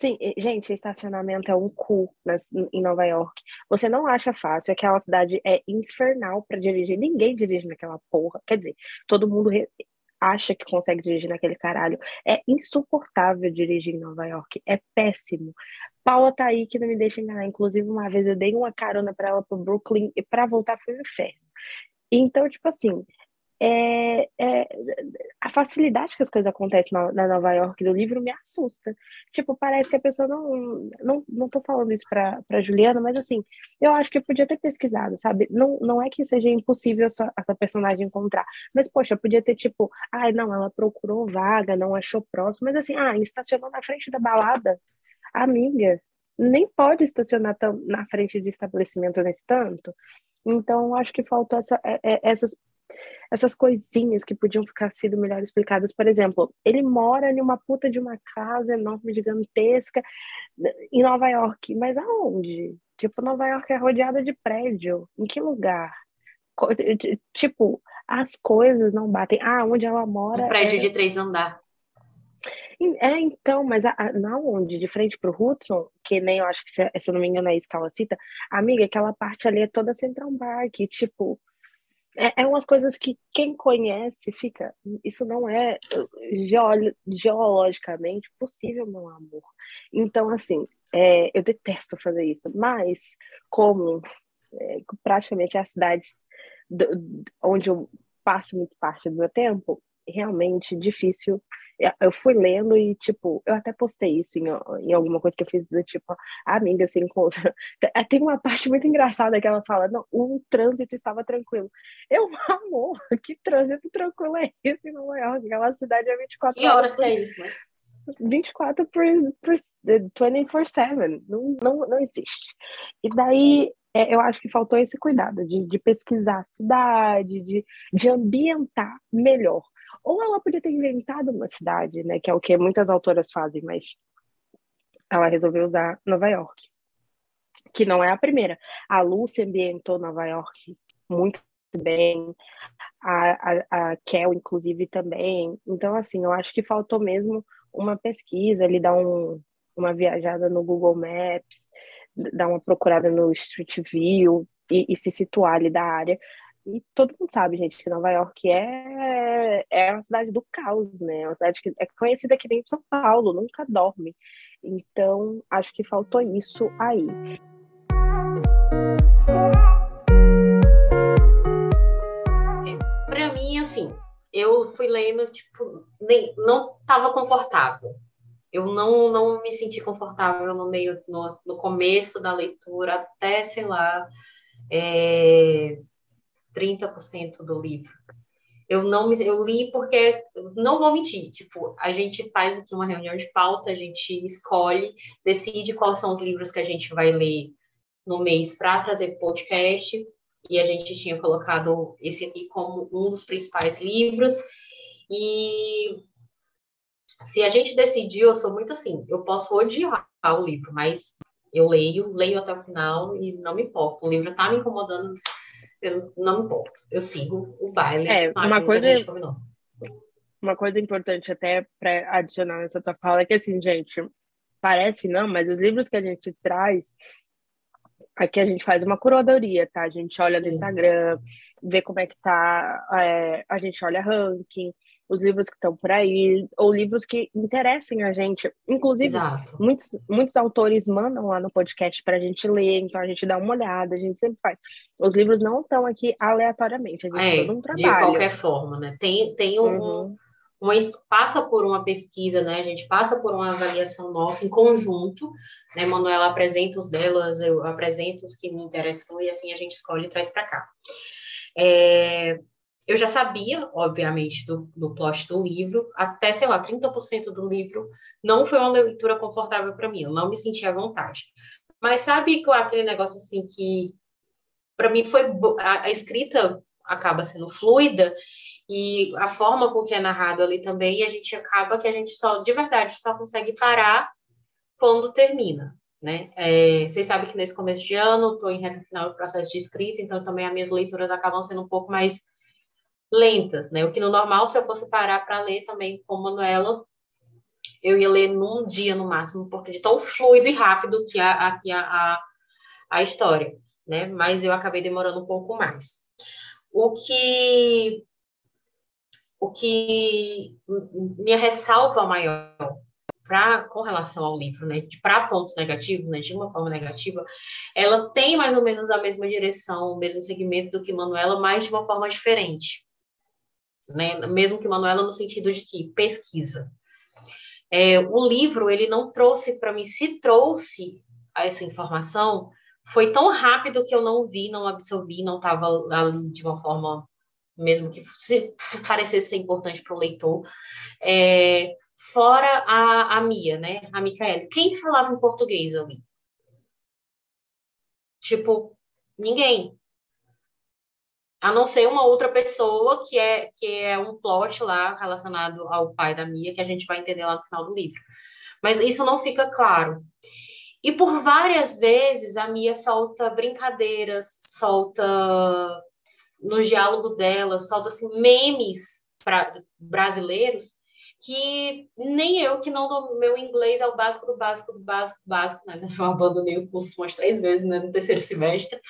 Sim, gente, estacionamento é um cu nas, em Nova York. Você não acha fácil, aquela cidade é infernal para dirigir. Ninguém dirige naquela porra. Quer dizer, todo mundo acha que consegue dirigir naquele caralho. É insuportável dirigir em Nova York. É péssimo. Paula tá aí que não me deixa enganar. Inclusive, uma vez eu dei uma carona para ela pro Brooklyn e para voltar foi um inferno. Então, tipo assim, é, é, a facilidade que as coisas acontecem na, na, Nova York do livro me assusta. Tipo, parece que a pessoa não. Não, não tô falando isso pra, pra Juliana, mas assim, eu acho que eu podia ter pesquisado, sabe? Não, não é que seja impossível essa, essa personagem encontrar, mas poxa, podia ter tipo, ai, ah, não, ela procurou vaga, não achou próximo, mas assim, ah, estacionou na frente da balada. Amiga, nem pode estacionar tão, na frente de estabelecimento nesse tanto. Então, acho que faltou essa, é, é, essas essas coisinhas que podiam ficar sido melhor explicadas. Por exemplo, ele mora em uma puta de uma casa enorme, gigantesca, em Nova York. Mas aonde? Tipo, Nova York é rodeada de prédio. Em que lugar? Tipo, as coisas não batem. Ah, onde ela mora. Um prédio é... de três andar. É, então, mas a, a, na onde? De frente pro Hudson, que nem eu acho que, se, se eu não me engano, é isso que ela cita, amiga, aquela parte ali é toda Central Park, tipo, é, é umas coisas que quem conhece fica. Isso não é geolo, geologicamente possível, meu amor. Então, assim, é, eu detesto fazer isso, mas como é, praticamente é a cidade do, onde eu passo muito parte do meu tempo, realmente difícil eu fui lendo e, tipo, eu até postei isso em, em alguma coisa que eu fiz, do tipo, a amiga se encontra. Tem uma parte muito engraçada que ela fala: não, o trânsito estava tranquilo. Eu, amor, que trânsito tranquilo é esse em Nova York? Aquela cidade é 24 horas. Que horas que é isso, né? 24 por, por 24-7, não, não, não existe. E daí é, eu acho que faltou esse cuidado de, de pesquisar a cidade, de, de ambientar melhor. Ou ela podia ter inventado uma cidade, né? Que é o que muitas autoras fazem, mas ela resolveu usar Nova York. Que não é a primeira. A Lucy ambientou Nova York muito bem. A, a, a Kel, inclusive, também. Então, assim, eu acho que faltou mesmo uma pesquisa, ele dá um, uma viajada no Google Maps, dar uma procurada no Street View e, e se situar ali da área e todo mundo sabe, gente, que Nova York é, é uma cidade do caos, né? É uma cidade que é conhecida que nem São Paulo, nunca dorme. Então, acho que faltou isso aí. Para mim, assim, eu fui lendo, tipo, nem, não estava confortável. Eu não, não me senti confortável no meio, no, no começo da leitura, até, sei lá, é, 30% do livro. Eu não me, eu li porque não vou mentir, tipo, a gente faz aqui uma reunião de pauta, a gente escolhe, decide quais são os livros que a gente vai ler no mês para trazer podcast, e a gente tinha colocado esse aqui como um dos principais livros. E se a gente decidiu, eu sou muito assim, eu posso odiar o livro, mas eu leio, leio até o final e não me importa. O livro está me incomodando eu não me importo. Eu sigo o baile. É, uma coisa. Uma coisa importante até para adicionar nessa tua fala é que assim, gente, parece não, mas os livros que a gente traz, Aqui a gente faz uma curadoria, tá? A gente olha no Instagram, vê como é que tá, é, a gente olha ranking, os livros que estão por aí, ou livros que interessem a gente. Inclusive, muitos, muitos autores mandam lá no podcast para a gente ler, então a gente dá uma olhada, a gente sempre faz. Os livros não estão aqui aleatoriamente, a gente é, todo um trabalho. De qualquer forma, né? Tem, tem um. Uhum uma, passa por uma pesquisa, né? A gente passa por uma avaliação nossa em conjunto, né? Manuela apresenta os delas, eu apresento os que me interessam e assim a gente escolhe e traz para cá. É, eu já sabia, obviamente, do, do plot do livro, até, sei lá, 30% do livro não foi uma leitura confortável para mim, eu não me senti à vontade. Mas sabe aquele negócio assim que, para mim, foi a, a escrita acaba sendo fluida e a forma com que é narrado ali também, a gente acaba que a gente só, de verdade, só consegue parar quando termina, né? É, vocês sabem que nesse começo de ano, estou em reta final do processo de escrita, então também as minhas leituras acabam sendo um pouco mais lentas, né? O que no normal, se eu fosse parar para ler também com Manuela, eu ia ler num dia no máximo, porque de tão fluido e rápido que a, a, a, a história, né? Mas eu acabei demorando um pouco mais. O que o que minha ressalva maior pra, com relação ao livro, né, para pontos negativos, né, de uma forma negativa, ela tem mais ou menos a mesma direção, o mesmo segmento do que Manuela, mas de uma forma diferente. Né? Mesmo que Manuela no sentido de que pesquisa. É, o livro, ele não trouxe para mim, se trouxe essa informação, foi tão rápido que eu não vi, não absorvi, não estava ali de uma forma mesmo que se parecesse ser importante para o leitor. É, fora a, a Mia, né? A Micaela. Quem falava em português ali? Tipo, ninguém. A não ser uma outra pessoa que é, que é um plot lá relacionado ao pai da Mia, que a gente vai entender lá no final do livro. Mas isso não fica claro. E por várias vezes a Mia solta brincadeiras, solta no diálogo dela, solta assim, memes pra, brasileiros que nem eu, que não do meu inglês é o básico do básico do básico do básico, né? Eu abandonei o curso umas três vezes né, no terceiro semestre.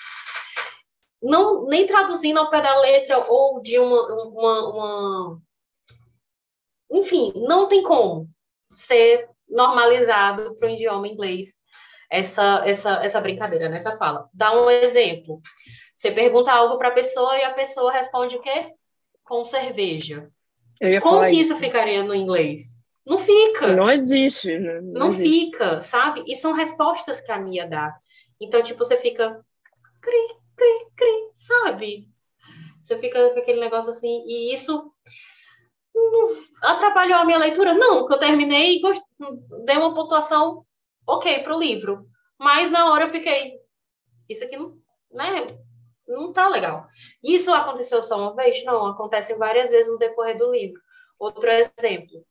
Não, nem traduzindo ao pé da letra ou de uma, uma, uma... Enfim, não tem como ser normalizado para o idioma inglês essa, essa, essa brincadeira, nessa fala. Dá um exemplo. Você pergunta algo para a pessoa e a pessoa responde o quê? Com cerveja. Como que isso. isso ficaria no inglês? Não fica. Não existe. Né? Não, Não existe. fica, sabe? E são respostas que a Mia dá. Então, tipo, você fica cri, cri, cri, sabe? Você fica com aquele negócio assim, e isso não atrapalhou a minha leitura? Não, que eu terminei e gost... dei uma pontuação ok para o livro. Mas na hora eu fiquei, isso aqui não, né? não tá legal. Isso aconteceu só uma vez? Não, acontece várias vezes no decorrer do livro. Outro exemplo,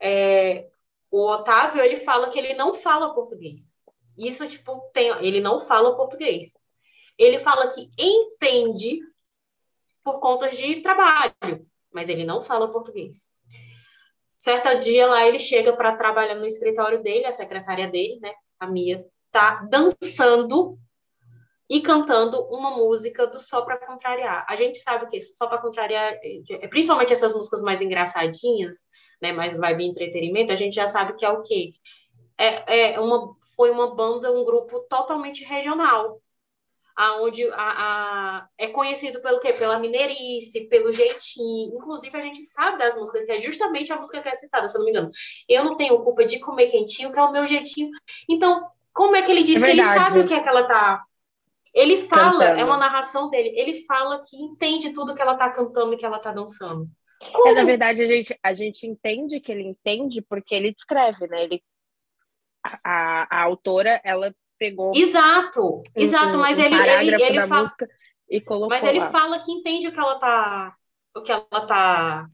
é, o Otávio, ele fala que ele não fala português. Isso, tipo, tem, ele não fala português. Ele fala que entende por conta de trabalho, mas ele não fala português. Certa dia lá ele chega para trabalhar no escritório dele, a secretária dele, né, a Mia, tá dançando e cantando uma música do Só para Contrariar. A gente sabe que Só para Contrariar, é, principalmente essas músicas mais engraçadinhas, né, mais vibe entretenimento, a gente já sabe que é o quê? É, é uma, foi uma banda, um grupo totalmente regional, aonde a, a, é conhecido pelo quê? Pela mineirice, pelo jeitinho. Inclusive, a gente sabe das músicas, que é justamente a música que é citada, se eu não me engano. Eu não tenho culpa de comer quentinho, que é o meu jeitinho. Então, como é que ele diz é que ele sabe o que é que ela tá ele fala, cantando. é uma narração dele, ele fala que entende tudo que ela tá cantando e que ela tá dançando. É, na verdade, a gente, a gente entende que ele entende porque ele descreve, né? Ele, a, a autora, ela pegou. Exato, exato, um, mas um ele, ele, ele fala. E colocou mas ele lá. fala que entende o que ela tá. O que ela tá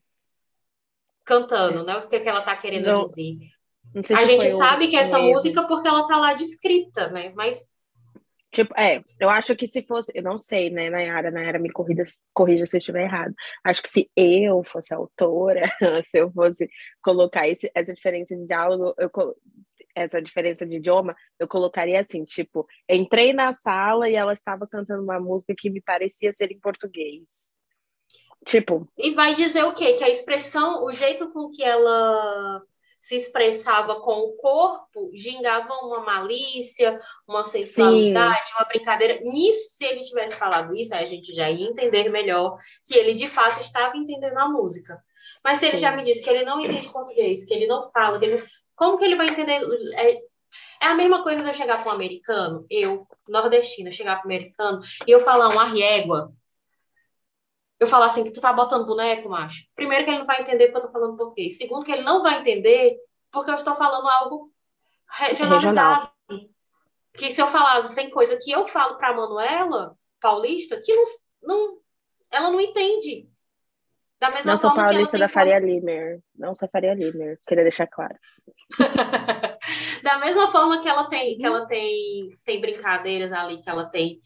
cantando, né? O que, que ela tá querendo não, dizer. A gente sabe que essa música porque ela tá lá descrita, né? Mas Tipo, é, eu acho que se fosse, eu não sei, né, Nayara, Nayara me corrija, corrija se eu estiver errado. Acho que se eu fosse autora, se eu fosse colocar esse, essa diferença de diálogo, eu, essa diferença de idioma, eu colocaria assim, tipo, entrei na sala e ela estava cantando uma música que me parecia ser em português. Tipo. E vai dizer o quê? Que a expressão, o jeito com que ela se expressava com o corpo, gingava uma malícia, uma sensualidade, Sim. uma brincadeira. Nisso, se ele tivesse falado isso, a gente já ia entender melhor que ele de fato estava entendendo a música. Mas se ele Sim. já me disse que ele não entende português, que ele não fala, que ele... como que ele vai entender? É, é a mesma coisa de eu chegar para um americano, eu, nordestina, chegar para um americano e eu falar um arriégua, eu falar assim, que tu tá botando boneco, macho. Primeiro que ele não vai entender porque eu tô falando português. Segundo que ele não vai entender porque eu estou falando algo regionalizado. Regional. Que se eu falar, tem coisa que eu falo pra Manuela, paulista, que não, não ela não entende. Da mesma não sou paulista da Faria coisa... Limer. Não sou Faria Limer, queria deixar claro. da mesma forma que ela tem, que ela tem, tem brincadeiras ali, que ela tem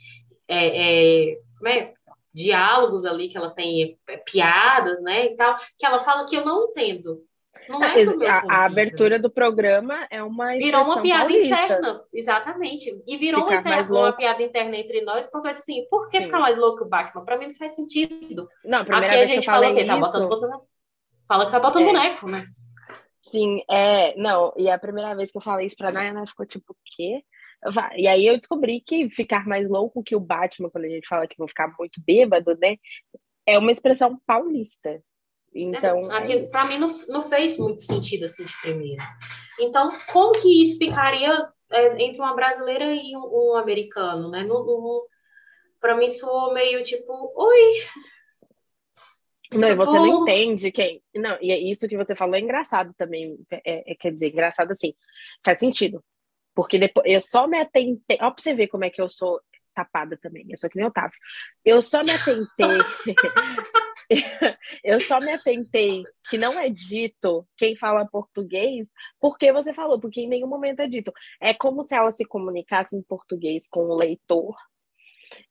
é, é, como é? diálogos ali, que ela tem é, piadas, né, e tal, que ela fala que eu não entendo. É a, a, abertura do programa é uma Virou uma piada paulista. interna, exatamente. E virou uma, interna, uma, piada interna entre nós, porque assim, por que Sim. ficar mais louco o Batman? Pra mim não faz sentido. Não, a primeira Aqui vez a gente fala que tá botando, botando, fala que tá botando é. boneco, né? Sim, é, não, e a primeira vez que eu falei isso pra Nayana, ficou tipo, o quê? E aí eu descobri que ficar mais louco que o Batman, quando a gente fala que vou ficar muito bêbado, né? É uma expressão paulista. Então. Aqui, é para mim não, não fez muito sentido assim de primeira. Então, como que isso ficaria é, entre uma brasileira e um, um americano, né? No, no para mim soou meio tipo, oi. Não, e você não entende quem. Não, e é isso que você falou é engraçado também. É, é, quer dizer, engraçado assim. Faz sentido. Porque depois eu só me atentei. Ó, pra você ver como é que eu sou tapada também. Eu sou que nem Otávio. Eu só me atentei. eu só me atentei que não é dito quem fala português, porque você falou, porque em nenhum momento é dito. É como se ela se comunicasse em português com o leitor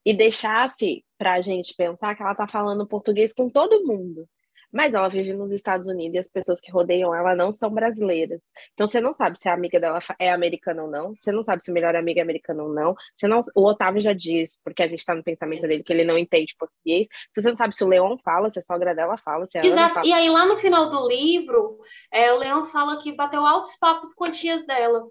e deixasse para a gente pensar que ela está falando português com todo mundo. Mas ela vive nos Estados Unidos e as pessoas que rodeiam ela não são brasileiras. Então você não sabe se a amiga dela é americana ou não. Você não sabe se o melhor amigo é americano ou não. Você não o Otávio já diz, porque a gente tá no pensamento dele, que ele não entende português. Então, você não sabe se o Leon fala, se a sogra dela fala, se ela Exato. Fala. E aí, lá no final do livro, é, o Leon fala que bateu altos papos com tias dela.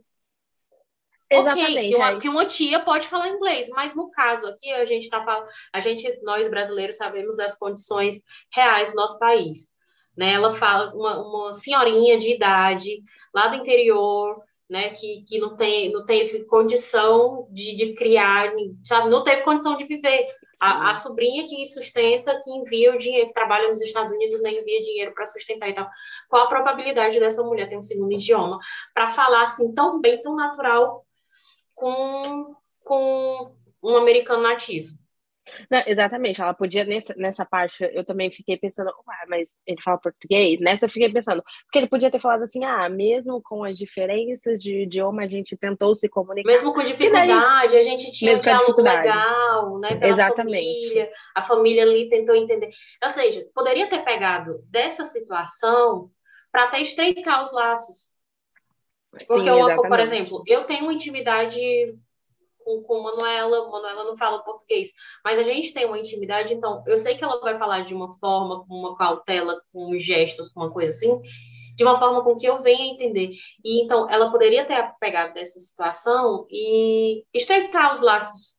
Exatamente. Okay, que, uma, que, uma, tia pode falar inglês, mas no caso aqui a gente está falando, a gente, nós brasileiros, sabemos das condições reais do nosso país. Né? Ela fala uma, uma senhorinha de idade lá do interior, né, que, que não, tem, não teve condição de, de criar, sabe, não teve condição de viver. A, a, sobrinha que sustenta, que envia o dinheiro, que trabalha nos Estados Unidos, nem envia dinheiro para sustentar e tal. Qual a probabilidade dessa mulher ter um segundo idioma para falar assim tão bem, tão natural com, com um americano nativo. Não, exatamente, ela podia, nessa, nessa parte, eu também fiquei pensando, ah, mas ele fala português? Nessa eu fiquei pensando, porque ele podia ter falado assim, ah, mesmo com as diferenças de idioma, a gente tentou se comunicar. Mesmo com dificuldade, daí, a gente tinha um diálogo legal, né, pela exatamente. família, a família ali tentou entender. Ou seja, poderia ter pegado dessa situação para até estreitar os laços, porque, Sim, eu, por exemplo, eu tenho intimidade com, com Manuela, Manuela não fala português, mas a gente tem uma intimidade, então eu sei que ela vai falar de uma forma, com uma cautela, com gestos, com uma coisa assim, de uma forma com que eu venha entender. E então ela poderia ter pegado dessa situação e estreitar os laços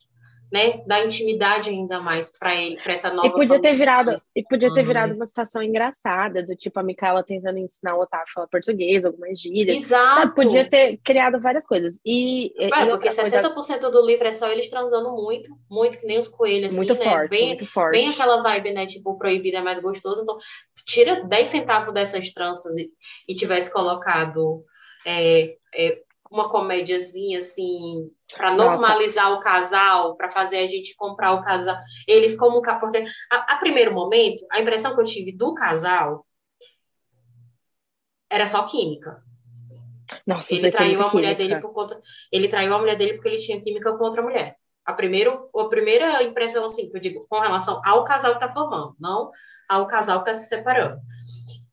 né, dar intimidade ainda mais para ele, para essa nova. E podia ter virado, e podia ter uhum. virado uma situação engraçada, do tipo a Micaela tentando ensinar o Otávio a falar português, algumas gírias. Exato. Sabe? Podia ter criado várias coisas. E, é, e porque 60% coisa... do livro é só eles transando muito, muito que nem os coelhos assim, muito né? Forte, bem, muito forte. Bem aquela vibe, né, tipo proibida é mais gostoso, então tira 10 centavos dessas tranças e, e tivesse colocado é, é, uma comédiazinha assim para normalizar Nossa. o casal, para fazer a gente comprar o casal. Eles como porque a, a, primeiro momento a impressão que eu tive do casal era só química. Nossa, ele traiu a mulher dele por conta, ele traiu a mulher dele porque ele tinha química com outra mulher. A primeiro, a primeira impressão assim que eu digo com relação ao casal que está formando, não ao casal que está se separando.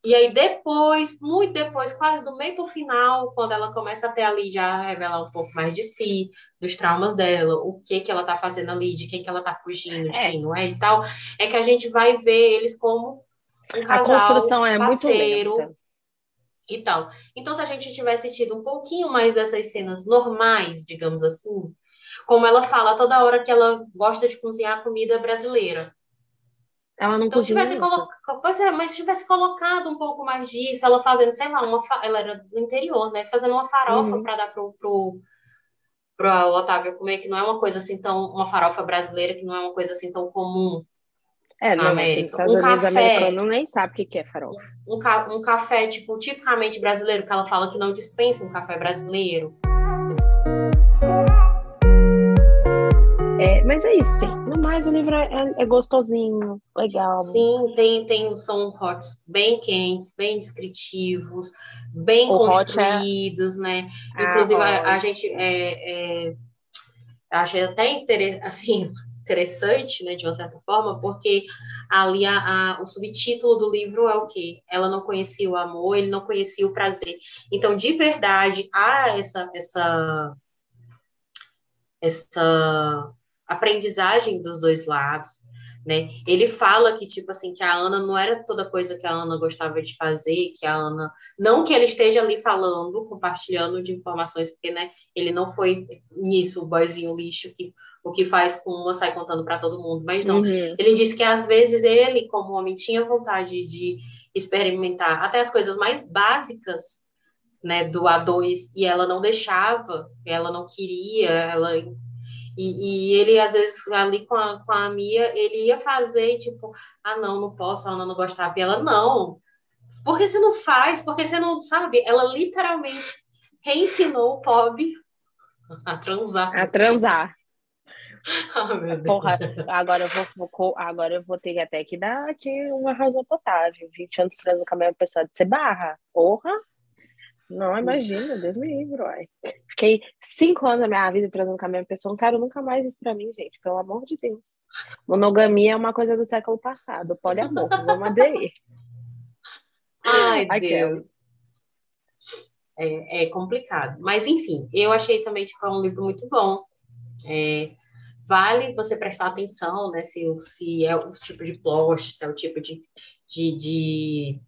E aí depois, muito depois, quase do meio para o final, quando ela começa a ter ali já revelar um pouco mais de si, dos traumas dela, o que que ela tá fazendo ali, de quem que ela tá fugindo, de é. quem não é e tal, é que a gente vai ver eles como um casal, a construção é parceiro, muito lenta. e tal. Então, se a gente tivesse tido um pouquinho mais dessas cenas normais, digamos assim, como ela fala toda hora que ela gosta de cozinhar comida brasileira, ela não então, tivesse colocado, pois é, mas tivesse colocado um pouco mais disso, ela fazendo, sei lá, uma ela era do interior, né? Fazendo uma farofa uhum. para dar pro, pro, pro Otávio comer, que não é uma coisa assim tão, uma farofa brasileira, que não é uma coisa assim tão comum. É, na América. Um café, não nem sabe o que é farofa. Um, um café, tipo, tipicamente brasileiro, que ela fala que não dispensa um café brasileiro. É, mas é isso, sim. No mais, o livro é, é, gostosinho, legal. Sim, tem, tem são hots bem quentes, bem descritivos, bem o é construídos, é... né? Ah, Inclusive, a, a, gente é, é, achei até inter... assim, interessante, né, de uma certa forma, porque ali a, a, o subtítulo do livro é o quê? Ela não conhecia o amor, ele não conhecia o prazer. Então, de verdade, há essa essa essa aprendizagem dos dois lados, né? Ele fala que tipo assim que a Ana não era toda coisa que a Ana gostava de fazer, que a Ana não que ele esteja ali falando, compartilhando de informações, porque né, ele não foi nisso o boizinho lixo que o que faz com uma sai contando para todo mundo, mas não. Uhum. Ele disse que às vezes ele, como homem, tinha vontade de experimentar até as coisas mais básicas, né, do A2 e ela não deixava, ela não queria, ela e, e, ele, às vezes, ali com a, com a Mia, ele ia fazer, tipo, ah, não, não posso, a Ana não gostava. E ela, não, por que você não faz? Porque você não sabe? Ela literalmente reensinou o Bob a transar. A transar. oh, Porra, agora eu vou, vou, agora eu vou ter até que dar aqui uma razão potável. 20 anos transando com a mesma pessoa de ser barra. Porra! Não, imagina, Deus me livre, uai. Fiquei cinco anos da minha vida trazendo com a mesma pessoa, não quero nunca mais isso pra mim, gente, pelo amor de Deus. Monogamia é uma coisa do século passado, poliamor, vamos aderir. Ai, Deus. É, é, complicado. Mas, enfim, eu achei também, tipo, é um livro muito bom. É, vale você prestar atenção, né, se, se é o tipo de plot, se é o tipo de, de, de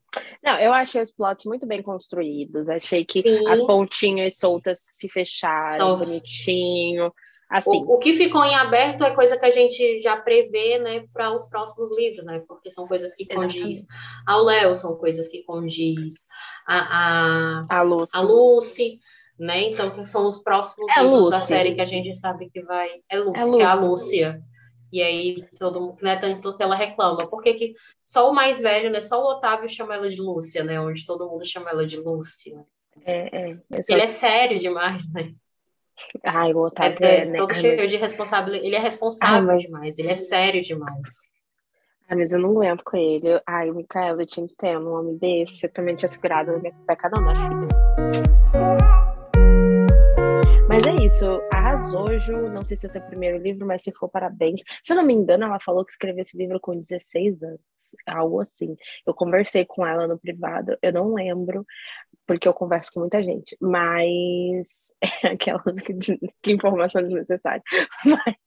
não, eu achei os plots muito bem construídos. Achei que Sim. as pontinhas soltas se fecharam Só... bonitinho. Assim. O, o, que ficou em aberto é coisa que a gente já prevê, né, para os próximos livros, né? Porque são coisas que condiz ao Léo, são coisas que condiz a, a, a, Lucy. a Lucy, né? Então, que são os próximos é livros Lucy. da série que a gente sabe que vai. É Lucy, é que é a Lúcia. E aí todo mundo, né, tanto que ela reclama. Porque que só o mais velho, né? Só o Otávio chama ela de Lúcia, né? Onde todo mundo chama ela de Lúcia. É, é. Só... Ele é sério demais, né? Ai, o Otávio é, é né? todo cheio de responsabilidade. Ele é responsável Ai, mas... demais, ele é sério demais. Ah, mas eu não aguento com ele. Ai, Micaela, eu te entendo, um homem desse, eu também tinha segurado na minha peca, não, filha. Isso, arrasou, Ju. Não sei se é o primeiro livro, mas se for, parabéns. Se eu não me engano, ela falou que escreveu esse livro com 16 anos, algo assim. Eu conversei com ela no privado, eu não lembro, porque eu converso com muita gente, mas aquelas que, que informação desnecessária.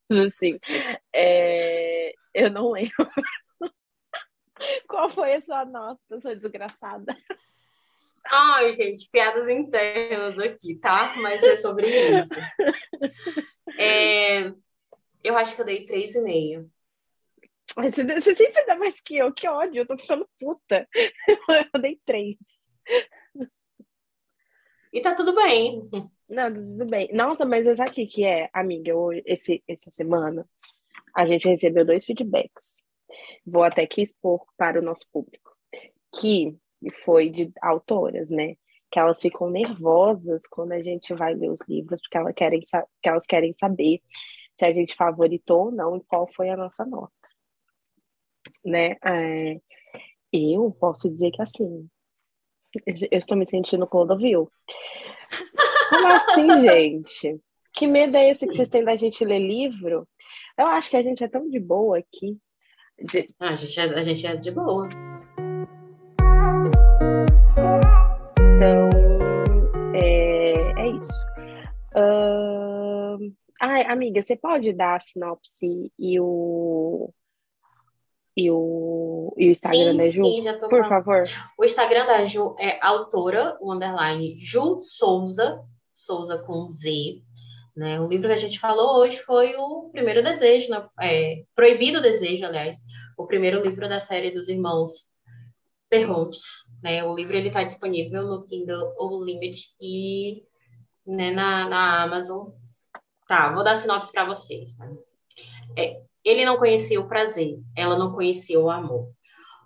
Mas, assim, é, eu não lembro. Qual foi a sua nota, sua desgraçada? Ai, gente, piadas internas aqui, tá? Mas é sobre isso. É, eu acho que eu dei 3,5. Você sempre dá mais que eu, que ódio, eu tô ficando puta. Eu dei 3. E tá tudo bem. Não, tudo bem. Nossa, mas sabe o que, é, amiga? Hoje, esse, essa semana, a gente recebeu dois feedbacks. Vou até aqui expor para o nosso público. Que foi de autoras, né? Que elas ficam nervosas quando a gente vai ler os livros, porque elas querem, que elas querem saber se a gente favoritou ou não e qual foi a nossa nota. Né? É, eu posso dizer que assim, eu estou me sentindo Clodovil. Como assim, gente? Que medo é esse que vocês têm da gente ler livro? Eu acho que a gente é tão de boa aqui. De... Ah, a, gente é, a gente é de boa. Então, é, é isso. Uh, ai, amiga, você pode dar a sinopse e o, e o, e o Instagram sim, da Ju? Sim, já tô Por falando. favor. O Instagram da Ju é autora, o underline, Ju Souza, Souza com Z. Né? O livro que a gente falou hoje foi o Primeiro Desejo, né? é, Proibido Desejo, aliás, o primeiro livro da série dos irmãos Perrontes. Né? O livro está disponível no Kindle Unlimited e né, na, na Amazon. Tá, vou dar sinopse para vocês. Né? É, ele não conhecia o prazer, ela não conhecia o amor.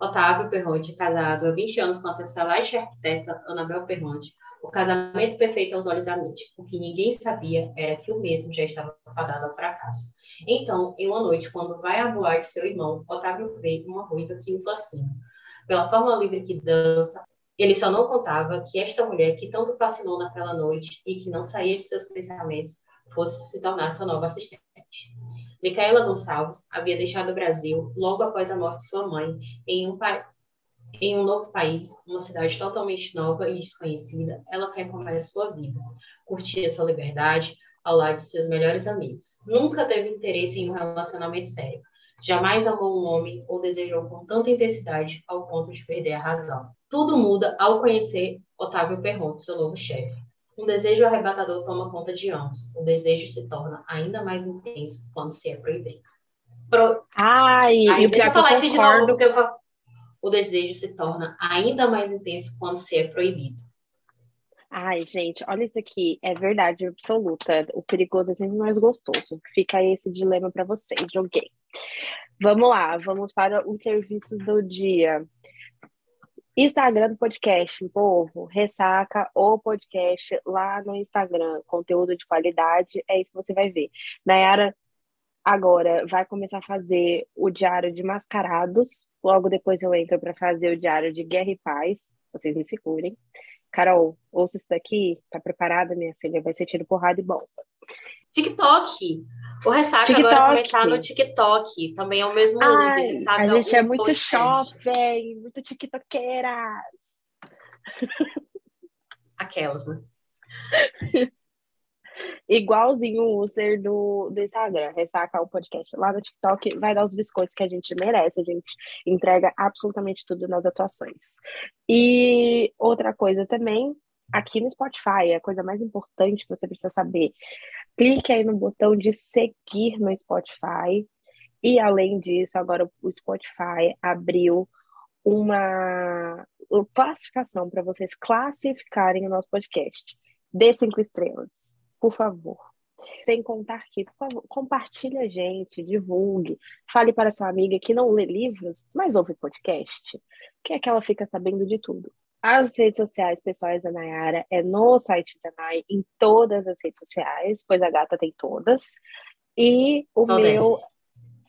Otávio Perronte, casado há 20 anos com a socialite arquiteta Anabel Perronte, o casamento perfeito aos olhos da mente. O que ninguém sabia era que o mesmo já estava fadado ao fracasso. Então, em uma noite, quando vai à boate seu irmão, Otávio vê uma ruiva que o fascina. Pela forma livre que dança, ele só não contava que esta mulher que tanto fascinou naquela noite e que não saía de seus pensamentos fosse se tornar sua nova assistente. Micaela Gonçalves havia deixado o Brasil logo após a morte de sua mãe em um, em um novo país, uma cidade totalmente nova e desconhecida. Ela quer começar sua vida, curtir a sua liberdade ao lado de seus melhores amigos. Nunca teve interesse em um relacionamento sério. Jamais amou um homem ou desejou com tanta intensidade ao ponto de perder a razão. Tudo muda ao conhecer Otávio Perronto, seu novo chefe. Um desejo arrebatador toma conta de ambos. O desejo se torna ainda mais intenso quando se é proibido. Pro... Ai, Aí, deixa eu falar isso de novo, porque eu falo... o desejo se torna ainda mais intenso quando se é proibido. Ai, gente, olha isso aqui, é verdade absoluta. O perigoso é sempre mais gostoso. Fica aí esse dilema para vocês, joguei. Vamos lá, vamos para os serviços do dia. Instagram do podcast, povo, ressaca o podcast lá no Instagram, conteúdo de qualidade, é isso que você vai ver. Nayara agora vai começar a fazer o diário de mascarados, logo depois eu entro para fazer o diário de guerra e paz, vocês me segurem. Carol, ouça isso daqui, tá preparada, minha filha? Vai ser tiro, porrada e bomba. TikTok. O Ressaca TikTok. agora também tá no TikTok. Também é o mesmo Ai, uso. A gente é muito shopping, muito tiktoqueiras. Aquelas, né? Igualzinho o user do, do Instagram, ressaca o podcast lá no TikTok, vai dar os biscoitos que a gente merece, a gente entrega absolutamente tudo nas atuações. E outra coisa também, aqui no Spotify, a coisa mais importante que você precisa saber, clique aí no botão de seguir no Spotify. E além disso, agora o Spotify abriu uma classificação para vocês classificarem o nosso podcast. Dê cinco estrelas, por favor. Sem contar que, por favor, compartilhe a gente, divulgue, fale para sua amiga que não lê livros, mas ouve podcast, que é que ela fica sabendo de tudo. As redes sociais pessoais da Nayara é no site da Nay, em todas as redes sociais, pois a gata tem todas. E o Só meu.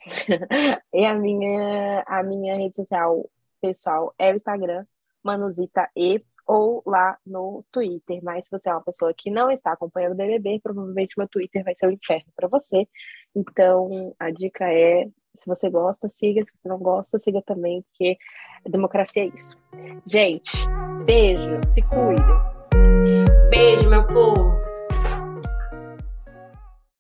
e a minha, a minha rede social pessoal é o Instagram, Manuzita E, ou lá no Twitter. Mas se você é uma pessoa que não está acompanhando o BBB, provavelmente meu Twitter vai ser um inferno para você. Então, a dica é se você gosta, siga. Se você não gosta, siga também, porque democracia é isso. Gente, beijo, se cuidem. Beijo, meu povo.